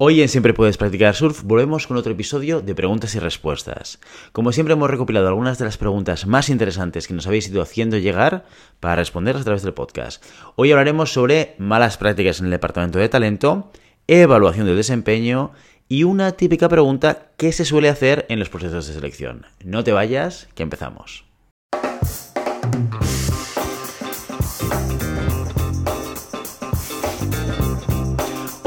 Hoy en Siempre Puedes Practicar Surf volvemos con otro episodio de preguntas y respuestas. Como siempre hemos recopilado algunas de las preguntas más interesantes que nos habéis ido haciendo llegar para responderlas a través del podcast. Hoy hablaremos sobre malas prácticas en el departamento de talento, evaluación del desempeño y una típica pregunta que se suele hacer en los procesos de selección. No te vayas, que empezamos.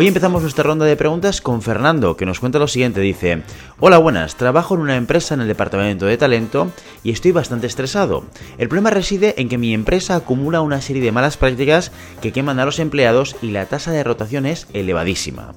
Hoy empezamos nuestra ronda de preguntas con Fernando, que nos cuenta lo siguiente. Dice, hola buenas, trabajo en una empresa en el departamento de talento y estoy bastante estresado. El problema reside en que mi empresa acumula una serie de malas prácticas que queman a los empleados y la tasa de rotación es elevadísima.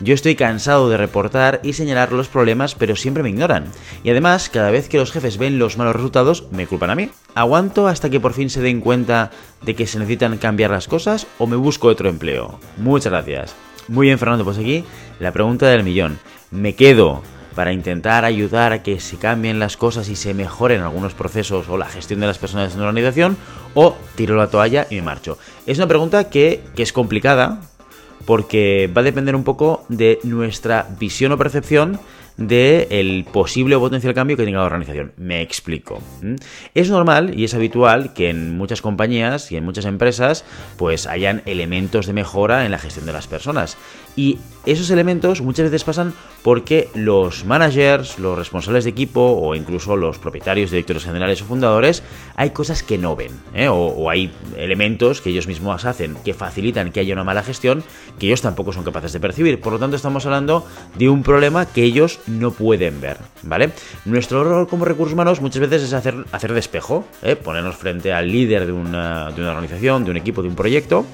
Yo estoy cansado de reportar y señalar los problemas, pero siempre me ignoran. Y además, cada vez que los jefes ven los malos resultados, me culpan a mí. ¿Aguanto hasta que por fin se den cuenta de que se necesitan cambiar las cosas o me busco otro empleo? Muchas gracias. Muy bien, Fernando, pues aquí la pregunta del millón. ¿Me quedo para intentar ayudar a que se cambien las cosas y se mejoren algunos procesos o la gestión de las personas en la organización? ¿O tiro la toalla y me marcho? Es una pregunta que, que es complicada porque va a depender un poco de nuestra visión o percepción del el posible o potencial cambio que tenga la organización. Me explico. Es normal y es habitual que en muchas compañías y en muchas empresas pues hayan elementos de mejora en la gestión de las personas. Y esos elementos muchas veces pasan porque los managers, los responsables de equipo o incluso los propietarios, directores generales o fundadores, hay cosas que no ven ¿eh? o, hay elementos que ellos mismos hacen que facilitan que haya una mala gestión que ellos tampoco son capaces de percibir. Por lo tanto, estamos hablando de un problema que ellos no pueden ver, ¿vale? Nuestro rol como recursos humanos muchas veces es hacer, hacer de espejo, ¿eh? ponernos frente al líder de una, de una organización, de un equipo, de un proyecto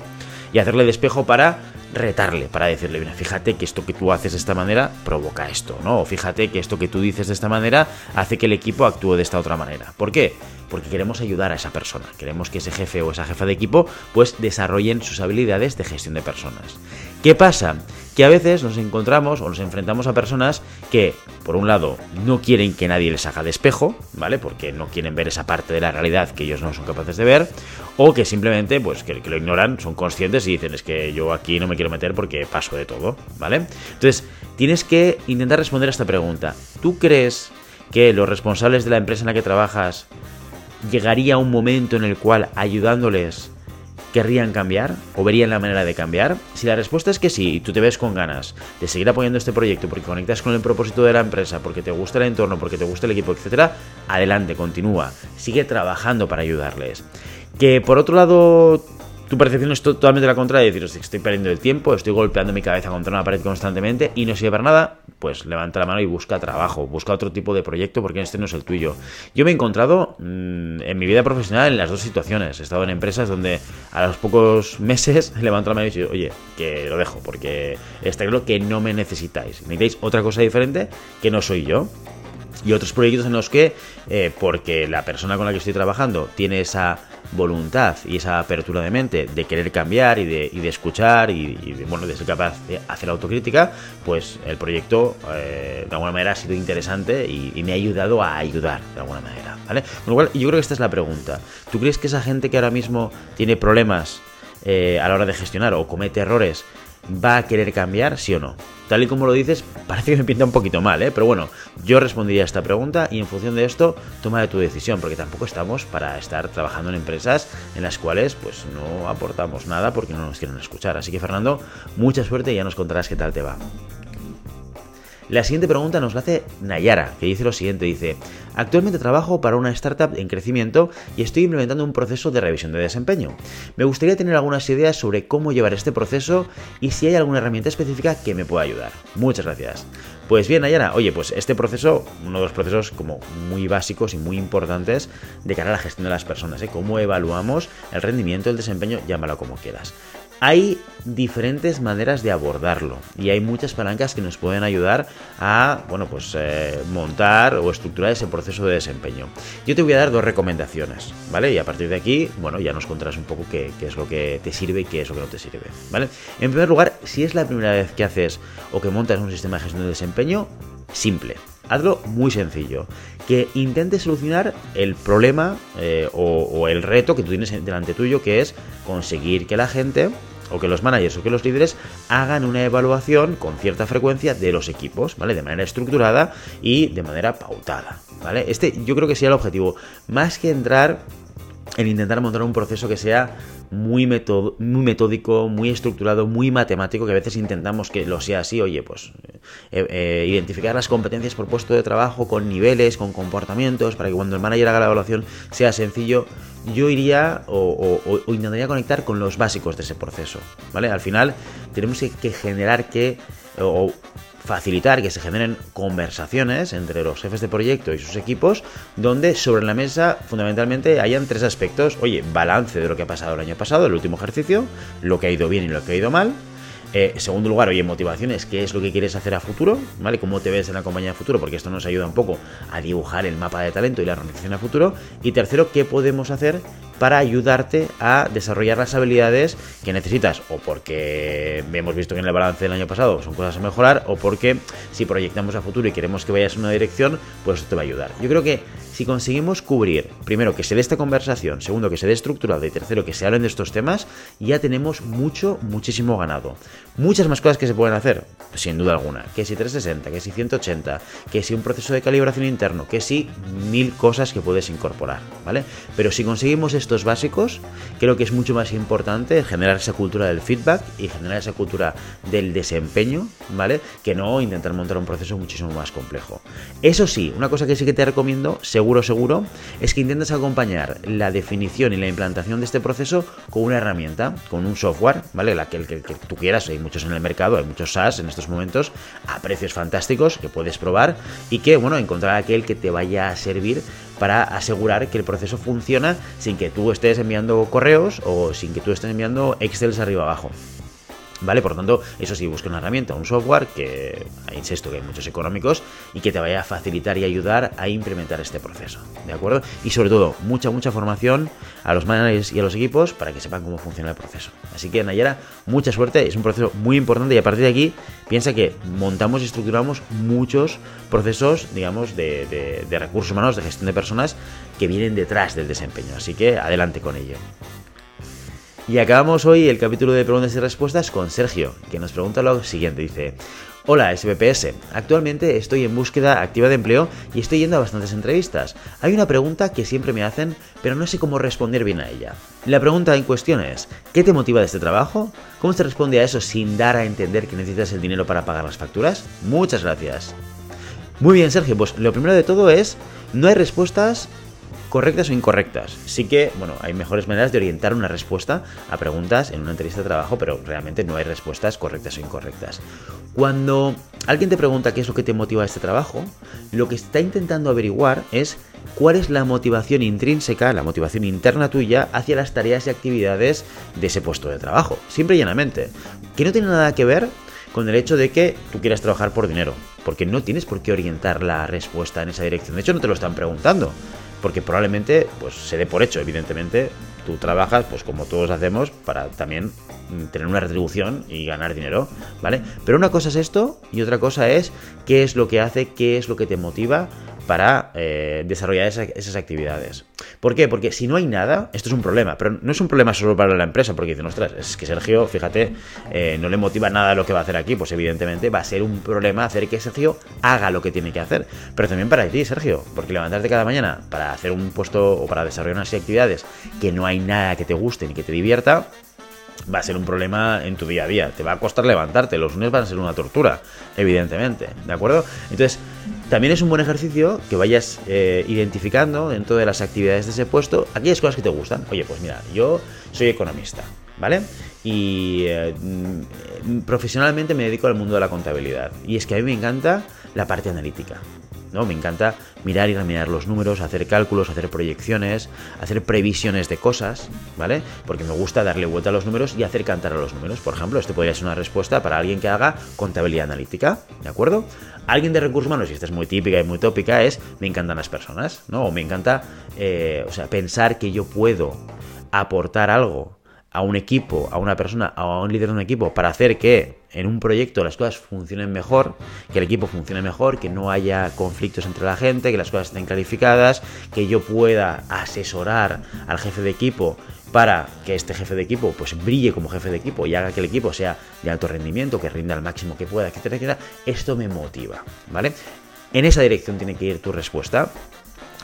y hacerle de espejo para retarle, para decirle, mira, fíjate que esto que tú haces de esta manera provoca esto, ¿no? O fíjate que esto que tú dices de esta manera hace que el equipo actúe de esta otra manera. ¿Por qué? Porque queremos ayudar a esa persona, queremos que ese jefe o esa jefa de equipo pues desarrollen sus habilidades de gestión de personas. ¿Qué pasa? Que a veces nos encontramos o nos enfrentamos a personas que, por un lado, no quieren que nadie les haga de espejo, ¿vale? Porque no quieren ver esa parte de la realidad que ellos no son capaces de ver, o que simplemente, pues, que, que lo ignoran, son conscientes y dicen, es que yo aquí no me quiero meter porque paso de todo, ¿vale? Entonces, tienes que intentar responder a esta pregunta. ¿Tú crees que los responsables de la empresa en la que trabajas llegaría un momento en el cual ayudándoles querrían cambiar o verían la manera de cambiar? Si la respuesta es que sí, y tú te ves con ganas de seguir apoyando este proyecto porque conectas con el propósito de la empresa, porque te gusta el entorno, porque te gusta el equipo, etcétera, adelante, continúa, sigue trabajando para ayudarles. Que por otro lado tu percepción es totalmente la contraria, decir, estoy perdiendo el tiempo, estoy golpeando mi cabeza contra una pared constantemente y no sirve para nada, pues levanta la mano y busca trabajo, busca otro tipo de proyecto porque este no es el tuyo. Yo me he encontrado mmm, en mi vida profesional en las dos situaciones. He estado en empresas donde a los pocos meses levanto la mano y digo, oye, que lo dejo porque está claro que no me necesitáis. Necesitáis otra cosa diferente que no soy yo y otros proyectos en los que, eh, porque la persona con la que estoy trabajando tiene esa voluntad y esa apertura de mente de querer cambiar y de, y de escuchar y, bueno, de ser capaz de hacer autocrítica, pues el proyecto eh, de alguna manera ha sido interesante y, y, me ha ayudado a ayudar de alguna manera, ¿vale? Con lo cual, yo creo que esta es la pregunta. ¿Tú crees que esa gente que ahora mismo tiene problemas eh, a la hora de gestionar o comete errores va a querer cambiar, sí o no? Tal y como lo dices, parece que me pinta un poquito mal, ¿eh? Pero bueno, yo respondería a esta pregunta y en función de esto, toma de tu decisión, porque tampoco estamos para estar trabajando en empresas en las cuales pues no aportamos nada porque no nos quieren escuchar. Así que Fernando, mucha suerte y ya nos contarás qué tal te va. La siguiente pregunta nos la hace Nayara, que dice lo siguiente, dice, actualmente trabajo para una startup en crecimiento y estoy implementando un proceso de revisión de desempeño. Me gustaría tener algunas ideas sobre cómo llevar este proceso y si hay alguna herramienta específica que me pueda ayudar. Muchas gracias. Pues bien, Nayara, oye, pues este proceso, uno de los procesos como muy básicos y muy importantes de cara a la gestión de las personas, ¿eh? Cómo evaluamos el rendimiento, el desempeño, llámalo como quieras. Hay diferentes maneras de abordarlo y hay muchas palancas que nos pueden ayudar a, bueno, pues eh, montar o estructurar ese proceso de desempeño. Yo te voy a dar dos recomendaciones, ¿vale? Y a partir de aquí, bueno, ya nos contarás un poco qué, es lo que te sirve y qué es lo que no te sirve, ¿vale? En primer lugar, si es la primera vez que haces o que montas un sistema de gestión de desempeño, simple. Hazlo muy sencillo. Que intentes solucionar el problema eh, o, el reto que tú tienes delante tuyo, que es conseguir que la gente o que los managers o que los líderes hagan una evaluación con cierta frecuencia de los equipos, ¿vale? De manera estructurada y de manera pautada, ¿vale? Este yo creo que sería el objetivo, más que entrar en intentar montar un proceso que sea muy, muy metódico, muy estructurado, muy matemático, que a veces intentamos que lo sea así, oye, pues eh, eh, identificar las competencias por puesto de trabajo con niveles, con comportamientos, para que cuando el manager haga la evaluación sea sencillo, yo iría o, intentaría conectar con los básicos de ese proceso, ¿vale? Al final tenemos que, generar que, facilitar que se generen conversaciones entre los jefes de proyecto y sus equipos, donde sobre la mesa fundamentalmente hayan tres aspectos. Oye, balance de lo que ha pasado el año pasado, el último ejercicio, lo que ha ido bien y lo que ha ido mal. Eh, segundo lugar, oye, motivaciones, ¿qué es lo que quieres hacer a futuro? ¿Vale? ¿Cómo te ves en la compañía a futuro? Porque esto nos ayuda un poco a dibujar el mapa de talento y la organización a futuro. Y tercero, ¿qué podemos hacer para ayudarte a desarrollar las habilidades que necesitas o porque hemos visto que en el balance del año pasado son cosas a mejorar o porque si proyectamos a futuro y queremos que vayas en una dirección, pues esto te va a ayudar. Yo creo que si conseguimos cubrir, primero, que se dé esta conversación, segundo, que se dé estructurado y tercero, que se hablen de estos temas, ya tenemos mucho, muchísimo ganado. Muchas más cosas que se pueden hacer, sin duda alguna. Que si 360, que si 180, que si un proceso de calibración interno, que si mil cosas que puedes incorporar, ¿vale? Pero si conseguimos estos básicos, creo que es mucho más importante generar esa cultura del feedback y generar esa cultura del desempeño, ¿vale? Que no intentar montar un proceso muchísimo más complejo. Eso sí, una cosa que sí que te recomiendo, seguro seguro, seguro, es que intentes acompañar la definición y la implantación de este proceso con una herramienta, con un software, ¿vale? La que, el que, tú quieras, hay muchos en el mercado, hay muchos SaaS en estos momentos, a precios fantásticos que puedes probar y que, bueno, encontrar aquel que te vaya a servir para asegurar que el proceso funciona sin que tú estés enviando correos o sin que tú estés enviando Excel arriba abajo. ¿Vale? Por lo tanto, eso sí, busca una herramienta, un software que, insisto, que hay muchos económicos y que te vaya a facilitar y ayudar a implementar este proceso, ¿de acuerdo? Y sobre todo, mucha, mucha formación a los managers y a los equipos para que sepan cómo funciona el proceso. Así que, Nayara, mucha suerte, es un proceso muy importante y a partir de aquí, piensa que montamos y estructuramos muchos procesos, digamos, de, de recursos humanos, de gestión de personas que vienen detrás del desempeño. Así que, adelante con ello. Y acabamos hoy el capítulo de preguntas y respuestas con Sergio, que nos pregunta lo siguiente. Dice, Hola SPPS, actualmente estoy en búsqueda activa de empleo y estoy yendo a bastantes entrevistas. Hay una pregunta que siempre me hacen, pero no sé cómo responder bien a ella. La pregunta en cuestión es, ¿qué te motiva de este trabajo? ¿Cómo se responde a eso sin dar a entender que necesitas el dinero para pagar las facturas? Muchas gracias. Muy bien Sergio, pues lo primero de todo es, no hay respuestas correctas o incorrectas. Sí que, bueno, hay mejores maneras de orientar una respuesta a preguntas en una entrevista de trabajo, pero realmente no hay respuestas correctas o incorrectas. Cuando alguien te pregunta qué es lo que te motiva a este trabajo, lo que está intentando averiguar es cuál es la motivación intrínseca, la motivación interna tuya hacia las tareas y actividades de ese puesto de trabajo. Simple y llanamente. Que no tiene nada que ver con el hecho de que tú quieras trabajar por dinero, porque no tienes por qué orientar la respuesta en esa dirección. De hecho, no te lo están preguntando porque probablemente pues se dé por hecho, evidentemente, tú trabajas pues como todos hacemos para también mm, tener una retribución y ganar dinero, ¿vale? Pero una cosa es esto y otra cosa es qué es lo que hace, qué es lo que te motiva para eh, desarrollar esas actividades. ¿Por qué? Porque si no hay nada, esto es un problema, pero no es un problema solo para la empresa, porque dicen, ostras, es que Sergio, fíjate, eh, no le motiva nada lo que va a hacer aquí, pues evidentemente va a ser un problema hacer que Sergio haga lo que tiene que hacer. Pero también para ti, Sergio, porque levantarte cada mañana para hacer un puesto o para desarrollar unas actividades que no hay nada que te guste ni que te divierta, va a ser un problema en tu día a día. Te va a costar levantarte. Los lunes van a ser una tortura, evidentemente. ¿De acuerdo? Entonces, también es un buen ejercicio que vayas eh, identificando dentro de las actividades de ese puesto aquellas cosas que te gustan. Oye, pues mira, yo soy economista, ¿vale? Y eh, profesionalmente me dedico al mundo de la contabilidad. Y es que a mí me encanta la parte analítica. ¿No? Me encanta mirar y remirar los números, hacer cálculos, hacer proyecciones, hacer previsiones de cosas, ¿vale? Porque me gusta darle vuelta a los números y hacer cantar a los números. Por ejemplo, esto podría ser una respuesta para alguien que haga contabilidad analítica, ¿de acuerdo? Alguien de recursos humanos, y esta es muy típica y muy tópica, es me encantan las personas, ¿no? O me encanta, eh, o sea, pensar que yo puedo aportar algo a un equipo, a una persona, a un líder de un equipo, para hacer que en un proyecto las cosas funcionen mejor, que el equipo funcione mejor, que no haya conflictos entre la gente, que las cosas estén clarificadas, que yo pueda asesorar al jefe de equipo para que este jefe de equipo pues brille como jefe de equipo y haga que el equipo sea de alto rendimiento, que rinda al máximo que pueda, etcétera, etcétera, esto me motiva, ¿vale? En esa dirección tiene que ir tu respuesta.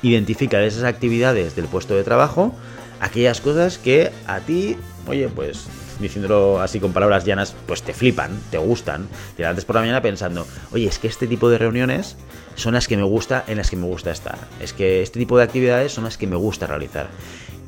Identifica de esas actividades del puesto de trabajo aquellas cosas que a ti, oye, pues diciéndolo así con palabras llanas, pues te flipan, te gustan. Te levantas por la mañana pensando, oye, es que este tipo de reuniones son las que me gusta, en las que me gusta estar. Es que este tipo de actividades son las que me gusta realizar.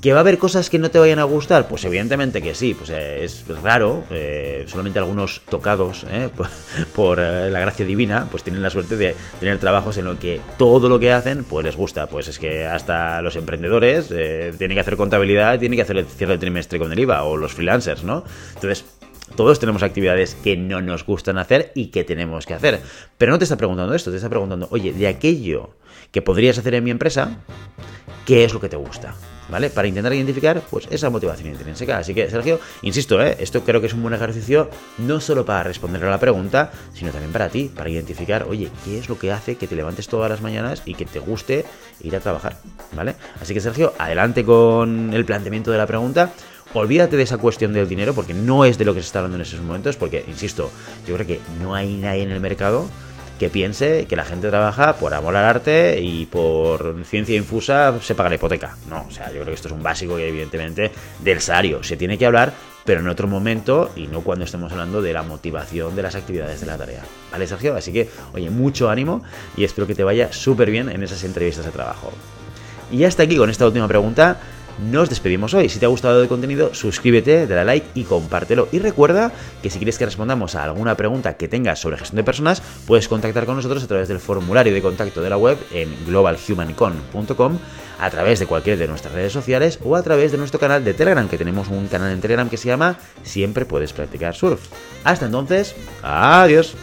¿Que va a haber cosas que no te vayan a gustar? Pues evidentemente que sí, pues eh, es raro, eh, solamente algunos tocados eh, por, la gracia divina, pues tienen la suerte de tener trabajos en los que todo lo que hacen, pues les gusta, pues es que hasta los emprendedores tienen que hacer contabilidad, tienen que hacer el cierre de trimestre con el IVA, o los freelancers, ¿no? Entonces, todos tenemos actividades que no nos gustan hacer y que tenemos que hacer. Pero no te está preguntando esto, te está preguntando, oye, de aquello que podrías hacer en mi empresa, ¿qué es lo que te gusta? ¿Vale? Para intentar identificar pues esa motivación intrínseca. Así que, Sergio, insisto, ¿eh? esto creo que es un buen ejercicio no solo para responder a la pregunta, sino también para ti, para identificar, oye, ¿qué es lo que hace que te levantes todas las mañanas y que te guste ir a trabajar? ¿Vale? Así que, Sergio, adelante con el planteamiento de la pregunta. Olvídate de esa cuestión del dinero, porque no es de lo que se está hablando en esos momentos, porque, insisto, yo creo que no hay nadie en el mercado que piense que la gente trabaja por amor al arte y por ciencia infusa se paga la hipoteca. No, o sea, yo creo que esto es un básico y evidentemente del salario. Se tiene que hablar, pero en otro momento y no cuando estemos hablando de la motivación de las actividades de la tarea. ¿Vale, Sergio? Así que, oye, mucho ánimo y espero que te vaya súper bien en esas entrevistas de trabajo. Y hasta aquí con esta última pregunta nos despedimos hoy. Si te ha gustado el contenido, suscríbete, dale like y compártelo. Y recuerda que si quieres que respondamos a alguna pregunta que tengas sobre gestión de personas, puedes contactar con nosotros a través del formulario de contacto de la web en globalhumancon.com, a través de cualquiera de nuestras redes sociales o a través de nuestro canal de Telegram, que tenemos un canal en Telegram que se llama Siempre puedes practicar surf. Hasta entonces, adiós.